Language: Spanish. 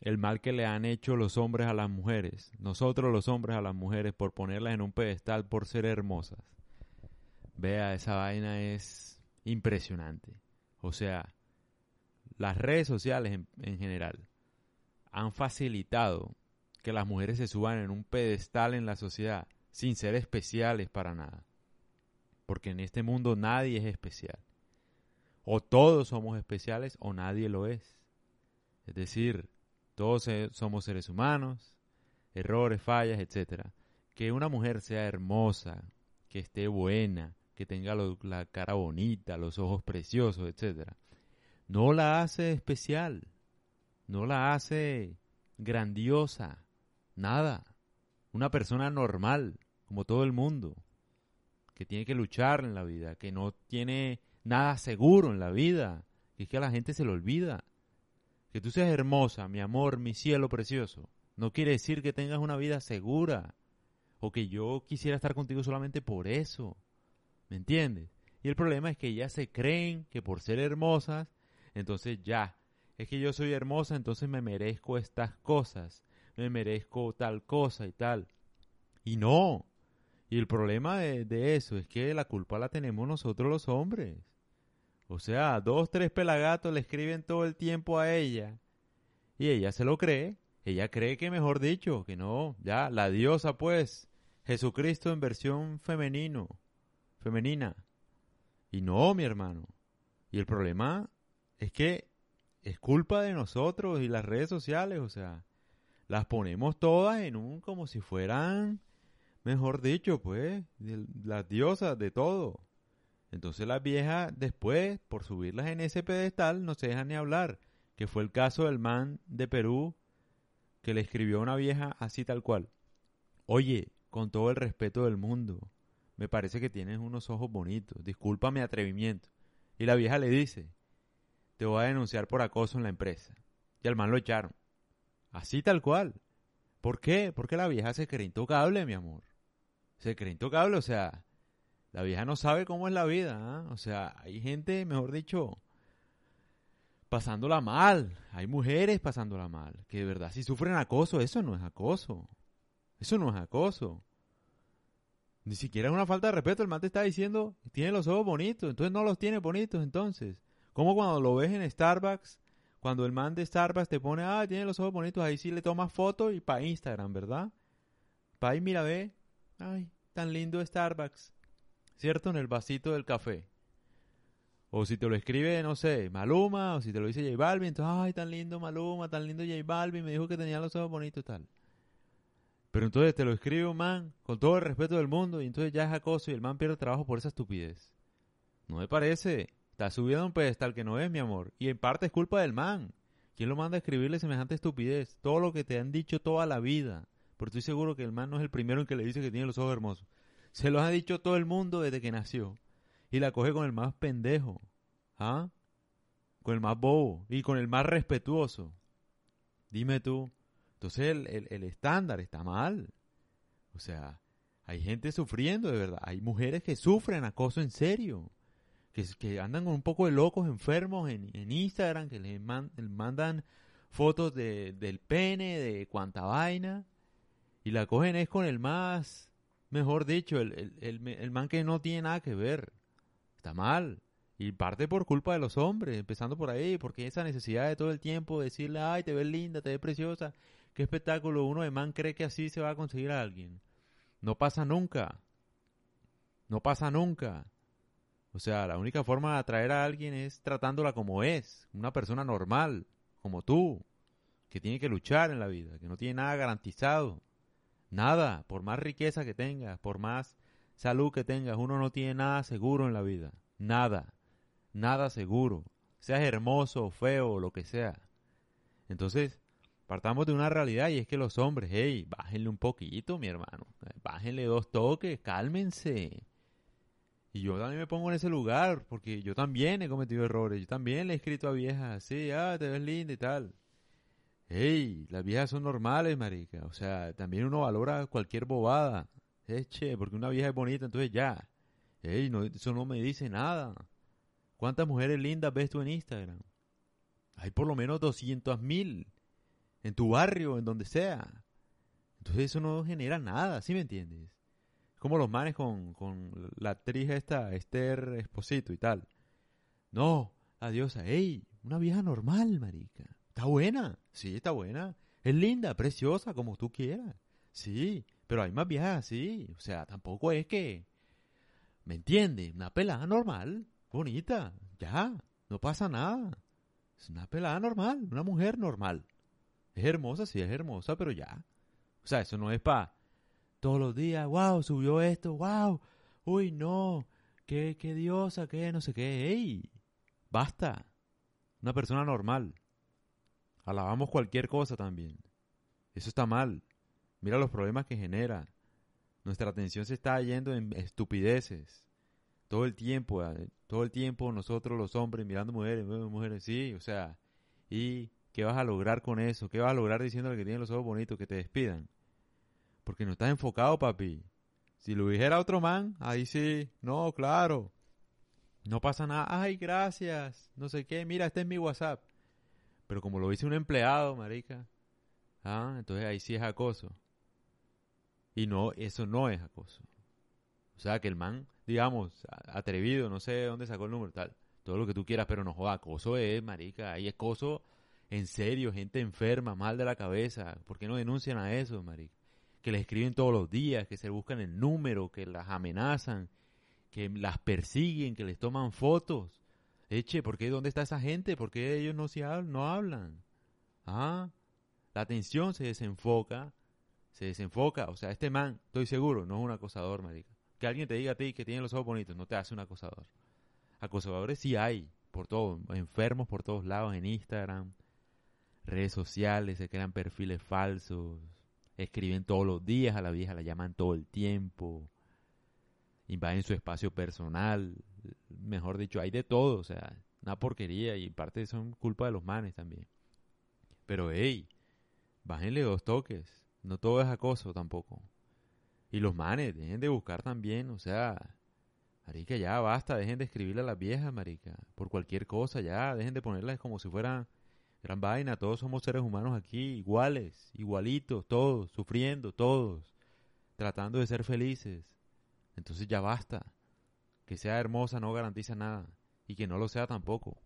el mal que le han hecho los hombres a las mujeres, nosotros los hombres a las mujeres por ponerlas en un pedestal por ser hermosas. Vea, esa vaina es impresionante. O sea, las redes sociales en, en general han facilitado que las mujeres se suban en un pedestal en la sociedad sin ser especiales para nada. Porque en este mundo nadie es especial. O todos somos especiales o nadie lo es. Es decir, todos somos seres humanos, errores, fallas, etc. Que una mujer sea hermosa, que esté buena, que tenga la cara bonita, los ojos preciosos, etc. No la hace especial, no la hace grandiosa, nada. Una persona normal, como todo el mundo, que tiene que luchar en la vida, que no tiene nada seguro en la vida, que es que a la gente se le olvida. Que tú seas hermosa, mi amor, mi cielo precioso, no quiere decir que tengas una vida segura o que yo quisiera estar contigo solamente por eso. ¿Me entiendes? Y el problema es que ellas se creen que por ser hermosas, entonces ya, es que yo soy hermosa, entonces me merezco estas cosas, me merezco tal cosa y tal. Y no. Y el problema de, de eso es que la culpa la tenemos nosotros los hombres. O sea, dos, tres pelagatos le escriben todo el tiempo a ella. Y ella se lo cree. Ella cree que, mejor dicho, que no, ya, la diosa pues, Jesucristo en versión femenino, femenina. Y no, mi hermano. Y el problema es que es culpa de nosotros y las redes sociales, o sea, las ponemos todas en un como si fueran, mejor dicho, pues, las diosas de todo. Entonces las viejas después, por subirlas en ese pedestal, no se dejan ni hablar, que fue el caso del man de Perú que le escribió a una vieja así tal cual. Oye, con todo el respeto del mundo, me parece que tienes unos ojos bonitos, disculpa mi atrevimiento. Y la vieja le dice, te voy a denunciar por acoso en la empresa. Y al man lo echaron. Así tal cual. ¿Por qué? Porque la vieja se cree intocable, mi amor. Se cree intocable, o sea, la vieja no sabe cómo es la vida, ¿ah? O sea, hay gente, mejor dicho, pasándola mal. Hay mujeres pasándola mal. Que de verdad, si sufren acoso, eso no es acoso. Eso no es acoso. Ni siquiera es una falta de respeto. El man te está diciendo, tiene los ojos bonitos. Entonces no los tiene bonitos, entonces. Como cuando lo ves en Starbucks, cuando el man de Starbucks te pone, ah, tiene los ojos bonitos, ahí sí le tomas foto y para Instagram, ¿verdad? Para ahí, mira, ve. Ay, tan lindo Starbucks. ¿Cierto? En el vasito del café. O si te lo escribe, no sé, Maluma, o si te lo dice J Balvin, entonces, ay, tan lindo Maluma, tan lindo J Balvin, me dijo que tenía los ojos bonitos y tal. Pero entonces te lo escribe un man, con todo el respeto del mundo, y entonces ya es acoso y el man pierde trabajo por esa estupidez. No me parece. Está subiendo a un pedestal que no es, mi amor. Y en parte es culpa del man. ¿Quién lo manda a escribirle semejante estupidez? Todo lo que te han dicho toda la vida. Pero estoy seguro que el man no es el primero en que le dice que tiene los ojos hermosos. Se los ha dicho todo el mundo desde que nació. Y la coge con el más pendejo. ¿Ah? Con el más bobo. Y con el más respetuoso. Dime tú. Entonces el, el, estándar está mal. O sea, hay gente sufriendo de verdad. Hay mujeres que sufren acoso en serio. Que, que andan con un poco de locos enfermos en, en Instagram, que les mandan fotos de, del pene, de cuanta vaina. Y la cogen es con el más mejor dicho, el, el, el, man que no tiene nada que ver. Está mal. Y parte por culpa de los hombres, empezando por ahí, porque esa necesidad de todo el tiempo decirle, ay, te ves linda, te ves preciosa, qué espectáculo, uno de man cree que así se va a conseguir a alguien. No pasa nunca. No pasa nunca. O sea, la única forma de atraer a alguien es tratándola como es, una persona normal, como tú, que tiene que luchar en la vida, que no tiene nada garantizado. Nada, por más riqueza que tengas, por más salud que tengas, uno no tiene nada seguro en la vida. Nada, nada seguro. Seas hermoso feo lo que sea. Entonces, partamos de una realidad y es que los hombres, hey, bájenle un poquito, mi hermano. Bájenle dos toques, cálmense. Y yo también me pongo en ese lugar, porque yo también he cometido errores. Yo también le he escrito a viejas así, ah, te ves linda y tal. Ey, las viejas son normales, marica. O sea, también uno valora cualquier bobada. Eche, porque una vieja es bonita, entonces ya. Ey, no, eso no me dice nada. ¿Cuántas mujeres lindas ves tú en Instagram? Hay por lo menos 200 mil. en tu barrio, en donde sea. Entonces eso no genera nada, ¿sí me entiendes? Como los manes con, con la actriz esta, Esther Esposito y tal. No, adiosa, ey, una vieja normal, marica. Está buena, sí, está buena. Es linda, preciosa, como tú quieras. Sí, pero hay más viejas así. O sea, tampoco es que... ¿Me entiendes? Una pelada normal, bonita, ya, no pasa nada. Es una pelada normal, una mujer normal. Es hermosa, sí es hermosa, pero ya. O sea, eso no es para todos los días, wow, subió esto, wow, uy, no, qué, qué diosa, qué, no sé qué, ey, basta. Una persona normal. Alabamos cualquier cosa también. Eso está mal. Mira los problemas que genera. Nuestra atención se está yendo en estupideces. Todo el tiempo, eh, todo el tiempo nosotros los hombres mirando mujeres, mujeres, sí, o sea, ¿y qué vas a lograr con eso? ¿Qué vas a lograr diciéndole que tienen los ojos bonitos, que te despidan? Porque no estás enfocado, papi. Si lo dijera otro man, ahí sí, no, claro. No pasa nada. Ay, gracias. No sé qué. Mira, este es mi WhatsApp. Pero como lo dice un empleado, marica. Ah, entonces ahí sí es acoso. Y no, eso no es acoso. O sea, que el man, digamos, atrevido, no sé dónde sacó el número, tal. Todo lo que tú quieras, pero no joda, acoso es, marica. Ahí acoso en serio, gente enferma, mal de la cabeza. ¿Por qué no denuncian a eso, marica? que les escriben todos los días, que se buscan el número, que las amenazan, que las persiguen, que les toman fotos. Eche, ¿por qué? ¿Dónde está esa gente? ¿Por qué ellos no, se hablan, no hablan? Ah, la atención se desenfoca, se desenfoca. O sea, este man, estoy seguro, no es un acosador, marica. Que alguien te diga a ti que tiene los ojos bonitos, no te hace un acosador. Acosadores sí hay, por todos, enfermos por todos lados, en Instagram, redes sociales, se crean perfiles falsos, escriben todos los días a la vieja, la llaman todo el tiempo, invaden su espacio personal, mejor dicho, hay de todo, o sea, una porquería y en parte son culpa de los manes también. Pero hey, bájenle dos toques, no todo es acoso tampoco. Y los manes, dejen de buscar también, o sea, marica, ya basta, dejen de escribirle a las viejas, marica, por cualquier cosa, ya, dejen de ponerlas como si fueran Gran vaina, todos somos seres humanos aquí, iguales, igualitos, todos, sufriendo, todos, tratando de ser felices. Entonces ya basta. Que sea hermosa no garantiza nada, y que no lo sea tampoco.